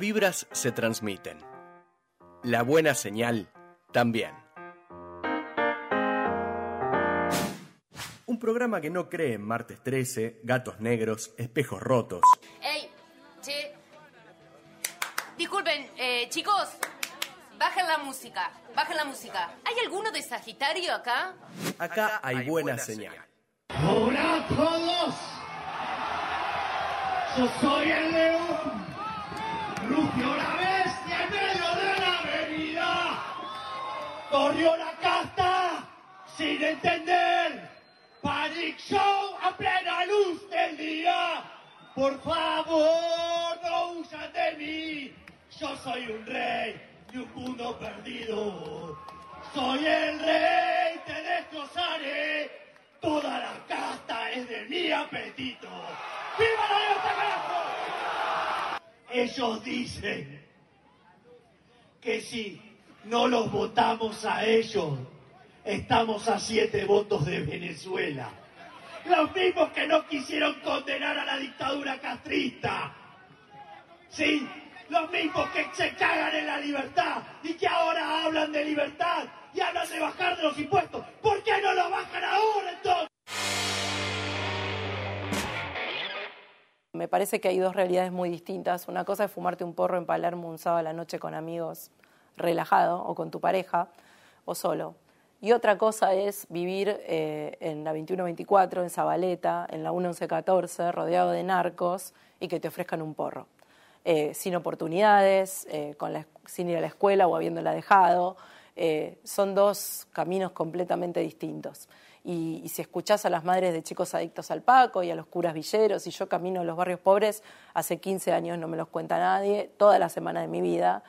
Vibras se transmiten. La buena señal también. Un programa que no cree en martes 13, gatos negros, espejos rotos. ¡Ey! Che. Disculpen, eh, chicos. Bajen la música. Bajen la música. ¿Hay alguno de Sagitario acá? Acá hay buena señal. Hola a todos. Yo soy el león. Rugió la bestia en medio de la avenida. Corrió la casta sin entender. Panic Show a plena luz del día. Por favor, no huyan de mí. Yo soy un rey de un mundo perdido. Soy el rey, te destrozaré. Toda la casta es de mi apetito. ¡Viva la libertad, carajo! Ellos dicen que si no los votamos a ellos, estamos a siete votos de Venezuela. Los mismos que no quisieron condenar a la dictadura castrista. Sí, los mismos que se cagan en la libertad y que ahora hablan de libertad y hablan de bajar de los impuestos. ¿Por qué no lo bajan ahora entonces? Me parece que hay dos realidades muy distintas. Una cosa es fumarte un porro en Palermo un sábado a la noche con amigos, relajado, o con tu pareja, o solo. Y otra cosa es vivir eh, en la 2124, en Zabaleta, en la 1114, rodeado de narcos y que te ofrezcan un porro. Eh, sin oportunidades, eh, con sin ir a la escuela o habiéndola dejado. Son dos caminos completamente distintos. Y, si escuchás a las madres de chicos adictos al Paco y a los curas villeros, y yo camino en los barrios pobres, hace 15 años no me los cuenta nadie, toda la semana de mi vida,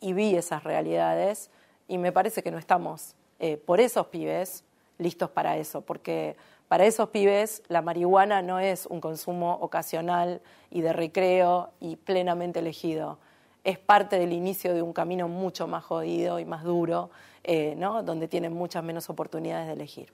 y vi esas realidades, y me parece que no estamos eh, por esos pibes listos para eso, porque para esos pibes la marihuana no es un consumo ocasional y de recreo y plenamente elegido. Es parte del inicio de un camino mucho más jodido y más duro, eh, ¿no? donde tienen muchas menos oportunidades de elegir.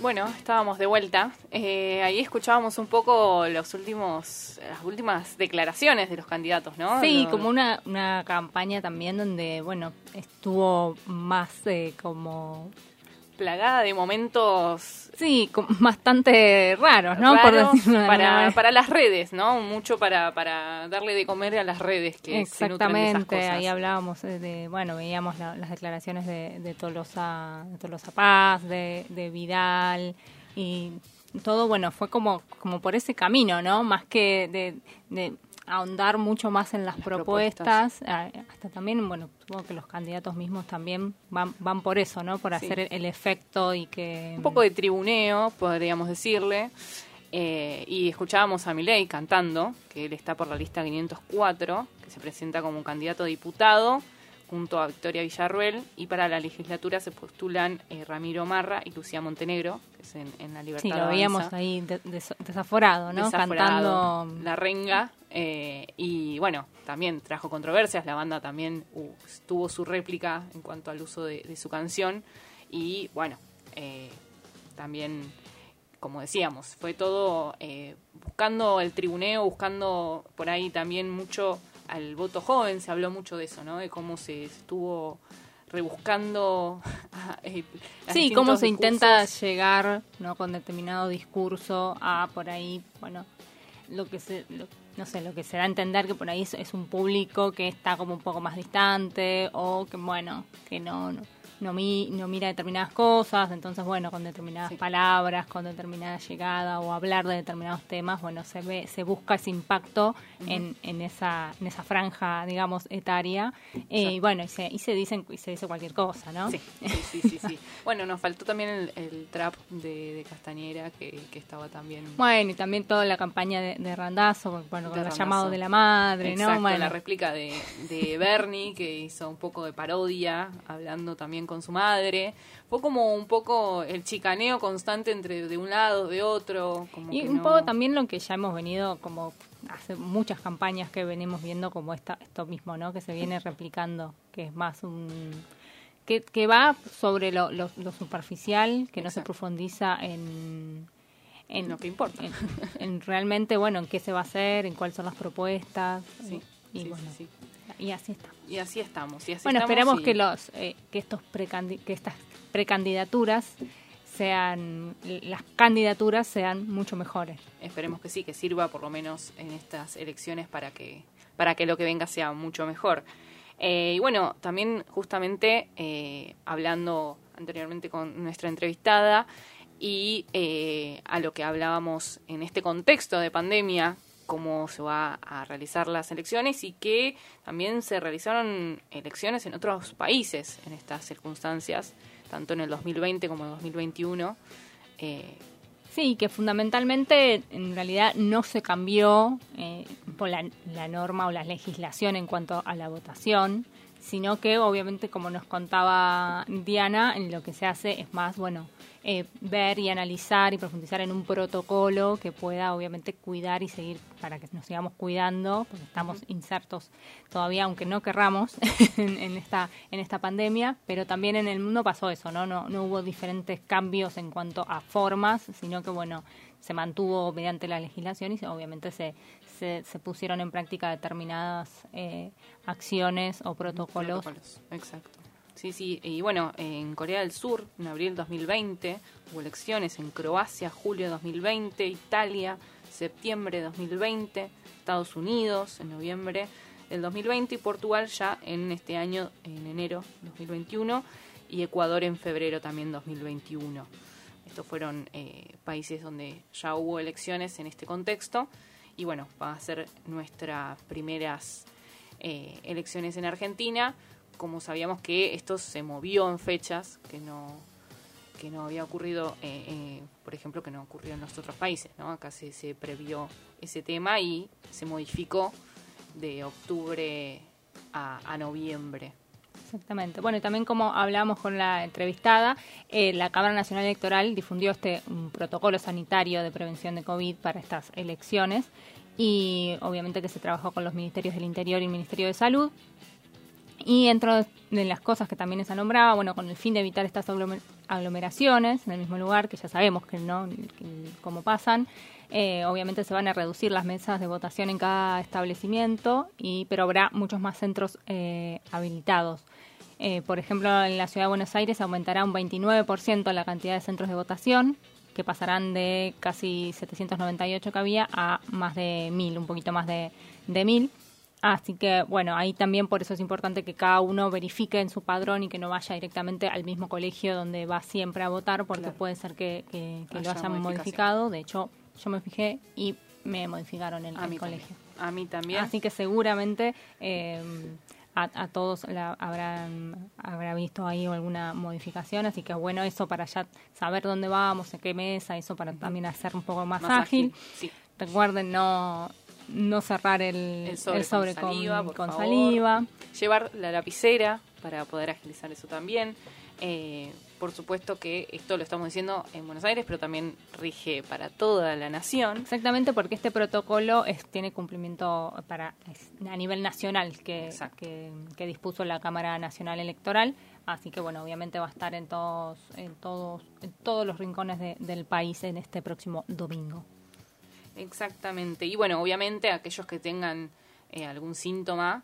Bueno, estábamos de vuelta. Eh, ahí escuchábamos un poco los últimos, las últimas declaraciones de los candidatos, ¿no? Sí, como una, una campaña también donde, bueno, estuvo más eh, como... plagada de momentos Sí, bastante raros, ¿no? Raros de para, para las redes, ¿no? Mucho para, para darle de comer a las redes que se nutren de esas Exactamente, cosas. ahí hablábamos de, bueno, veíamos la- las declaraciones de, de Tolosa, de Tolosa Paz, de, de Vidal y todo, bueno, fue como, como por ese camino, ¿no? Más que de, de ahondar mucho más en las, propuestas, ah, hasta también, bueno, supongo que los candidatos mismos también van, van por eso, ¿no? Por hacer el, el efecto y que... un poco de tribuneo, podríamos decirle. Eh, y escuchábamos a Milei cantando, que él está por la lista 504, que se presenta como un candidato a diputado junto a Victoria Villarruel. Y para la legislatura se postulan eh, Ramiro Marra y Lucía Montenegro, que es en, en la Libertad Sí, lo veíamos ahí de- des- desaforado, ¿no? Desaforado, Cantando... la renga eh, y bueno también trajo controversias la banda también uh, tuvo su réplica en cuanto al uso de, de su canción y bueno eh, también como decíamos fue todo eh, buscando el tribuneo buscando por ahí también mucho al voto joven se habló mucho de eso no de cómo se estuvo rebuscando eh, Sí, cómo se intenta llegar no con determinado discurso a por ahí, bueno, lo que se, lo- no sé, lo que se da a entender que por ahí es, es un público que está como un poco más distante o que bueno, que no no, no, mi- no mira determinadas cosas, entonces bueno, con determinadas palabras, con determinada llegada o hablar de determinados temas, bueno, se ve, se busca ese impacto en, en esa, en esa franja, digamos, etaria, eh, y bueno, y se, y se dicen, y se dice cualquier cosa, ¿no? Sí, sí, sí, sí. Bueno, nos faltó también el, el trap de, de Castañera, que, que estaba también... Bueno, y también toda la campaña de, de Randazo, bueno, con de el llamado de la madre, Exacto, ¿no? Bueno, la réplica de, de Bernie, que hizo un poco de parodia, hablando también con su madre. Fue como un poco el chicaneo constante entre de un lado, de otro. Como y que un no- poco también lo que ya hemos venido como hace muchas campañas que venimos viendo como esta, esto mismo, ¿no? Que se viene replicando, que es más un que, que va sobre lo, lo- lo superficial, que no se profundiza en, en lo que importa. En, en realmente, bueno, en qué se va a hacer, en cuáles son las propuestas. Sí, y sí, bueno, sí, y así está. Y así estamos. Y así Bueno, estamos esperemos y- que los eh, que estos que estas precandidaturas sean las candidaturas sean mucho mejores. Esperemos que sí, que sirva por lo menos en estas elecciones para que, para que lo que venga sea mucho mejor. Eh, y bueno, también justamente eh, hablando anteriormente con nuestra entrevistada y eh, a lo que hablábamos en este contexto de pandemia, cómo se va a realizar las elecciones y que también se realizaron elecciones en otros países en estas circunstancias, tanto en el 2020 como en el 2021. Eh, Sí, que fundamentalmente en realidad no se cambió eh, por la, la norma o la legislación en cuanto a la votación, sino que obviamente como nos contaba Diana, en lo que se hace es más, bueno, eh, ver y analizar y profundizar en un protocolo que pueda obviamente cuidar y seguir para que nos sigamos cuidando, porque estamos insertos todavía, aunque no querramos, en, en esta en esta pandemia, pero también en el mundo pasó eso, ¿no? No, no hubo diferentes cambios en cuanto a formas, sino que, bueno, se mantuvo mediante la legislación y se- obviamente se, se, se pusieron en práctica determinadas eh, acciones o protocolos. Protocolos, exacto. Sí, sí, y bueno, en Corea del Sur, en abril 2020, hubo elecciones en Croacia, julio 2020, Italia, septiembre 2020, Estados Unidos, en noviembre del 2020, y Portugal ya en este año, en enero 2021, y Ecuador en febrero también 2021. Estos fueron eh, países donde ya hubo elecciones en este contexto, y bueno, va a ser nuestras primeras eh, elecciones en Argentina. Como sabíamos que esto se movió en fechas que no que no había ocurrido, eh, eh, por ejemplo, que no ocurrió en los otros países, ¿no? Acá se, se previó ese tema y se modificó de octubre a, a noviembre. Exactamente. Bueno, y también como hablamos con la entrevistada, eh, la Cámara Nacional Electoral difundió este un protocolo sanitario de prevención de COVID para estas elecciones y obviamente que se trabajó con los ministerios del Interior y el Ministerio de Salud. Y dentro de las cosas que también se nombraba, bueno, con el fin de evitar estas aglomeraciones en el mismo lugar, que ya sabemos que no, cómo pasan, eh, obviamente se van a reducir las mesas de votación en cada establecimiento, y, pero habrá muchos más centros eh, habilitados. Eh, por ejemplo, en la ciudad de Buenos Aires aumentará un 29% la cantidad de centros de votación, que pasarán de casi 798 que había a más de 1000, un poquito más de, de 1000. Así que, bueno, ahí también por eso es importante que cada uno verifique en su padrón y que no vaya directamente al mismo colegio donde va siempre a votar, porque Claro. puede ser que, que- que lo Haya hayan modificado. De hecho, yo me fijé y me modificaron el, A el colegio. A mí también. Así que seguramente eh, a, a todos la habrán habrá visto ahí alguna modificación, así que bueno, eso para ya saber dónde vamos, en qué mesa, eso para también hacer un poco más, Más ágil. ágil, sí. Recuerden no no cerrar el, el sobre, el sobre con saliva, con. Llevar la lapicera para poder agilizar eso también. Eh, por supuesto que esto lo estamos diciendo en Buenos Aires, pero también rige para toda la nación. Exactamente, porque este protocolo es, tiene cumplimiento para es a nivel nacional que, que, que dispuso la Cámara Nacional Electoral. Así que bueno, obviamente va a estar en todos, en todos, en todos los rincones de- del país en este próximo domingo. Exactamente. Y bueno, obviamente aquellos que tengan eh, algún síntoma,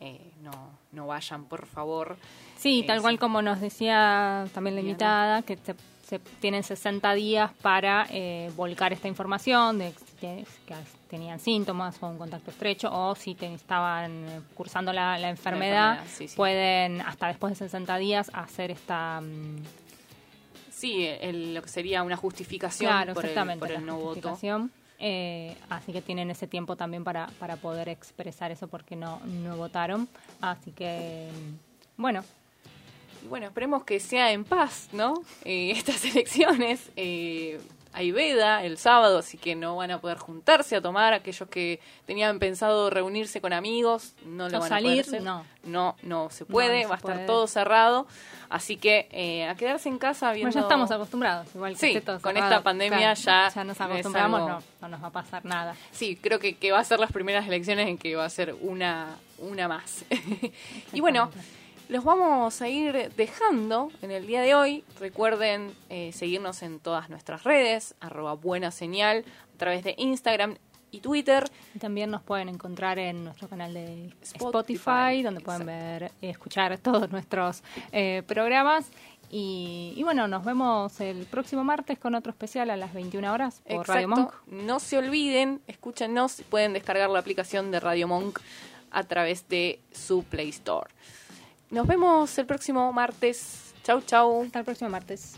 eh, no, no vayan, por favor. Sí, Eh, tal cual como nos decía también la invitada, que se, se tienen 60 días para eh, volcar esta información de que, que tenían síntomas o un contacto estrecho o si te- estaban eh, cursando la, la enfermedad, enfermedad, sí, sí. pueden hasta después de 60 días hacer esta... mm, Sí, el- lo que sería una justificación claro, por, el, por el no voto. Eh, así que tienen ese tiempo también para, para poder expresar eso porque no, no votaron. Así que, mm, bueno, bueno, esperemos que sea en paz, ¿no? Eh, estas elecciones. Eh, hay veda el sábado, así que no van a poder juntarse a tomar. Aquellos que tenían pensado reunirse con amigos, no lo O van salir, a poder hacer. no. no, no se puede, No, no va a estar puede. todo cerrado. Así que eh, a quedarse en casa viendo... Bueno, ya estamos acostumbrados, igual que Sí, esté todo con cerrado, esta pandemia claro, ya ya nos acostumbramos, algo- no nos va a pasar nada. Sí, creo que, que va a ser las primeras elecciones en que va a ser una, una más. y bueno, los vamos a ir dejando en el día de hoy. Recuerden eh, seguirnos en todas nuestras redes, arroba buena señal, a través de Instagram y Twitter. Y también nos pueden encontrar en nuestro canal de Spotify, Spotify, donde pueden ver y escuchar todos nuestros eh, programas. Y, y bueno, nos vemos el próximo martes con otro especial a las 21 horas por Radio Monk. No se olviden, escúchenos, pueden descargar la aplicación de Radio Monk a través de su Play Store. Nos vemos el próximo martes. Chau, chau. Hasta el próximo martes.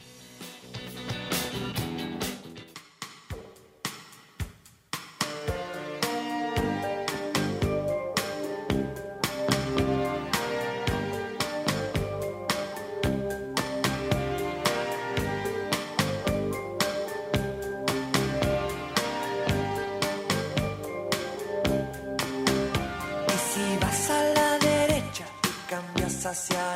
hacia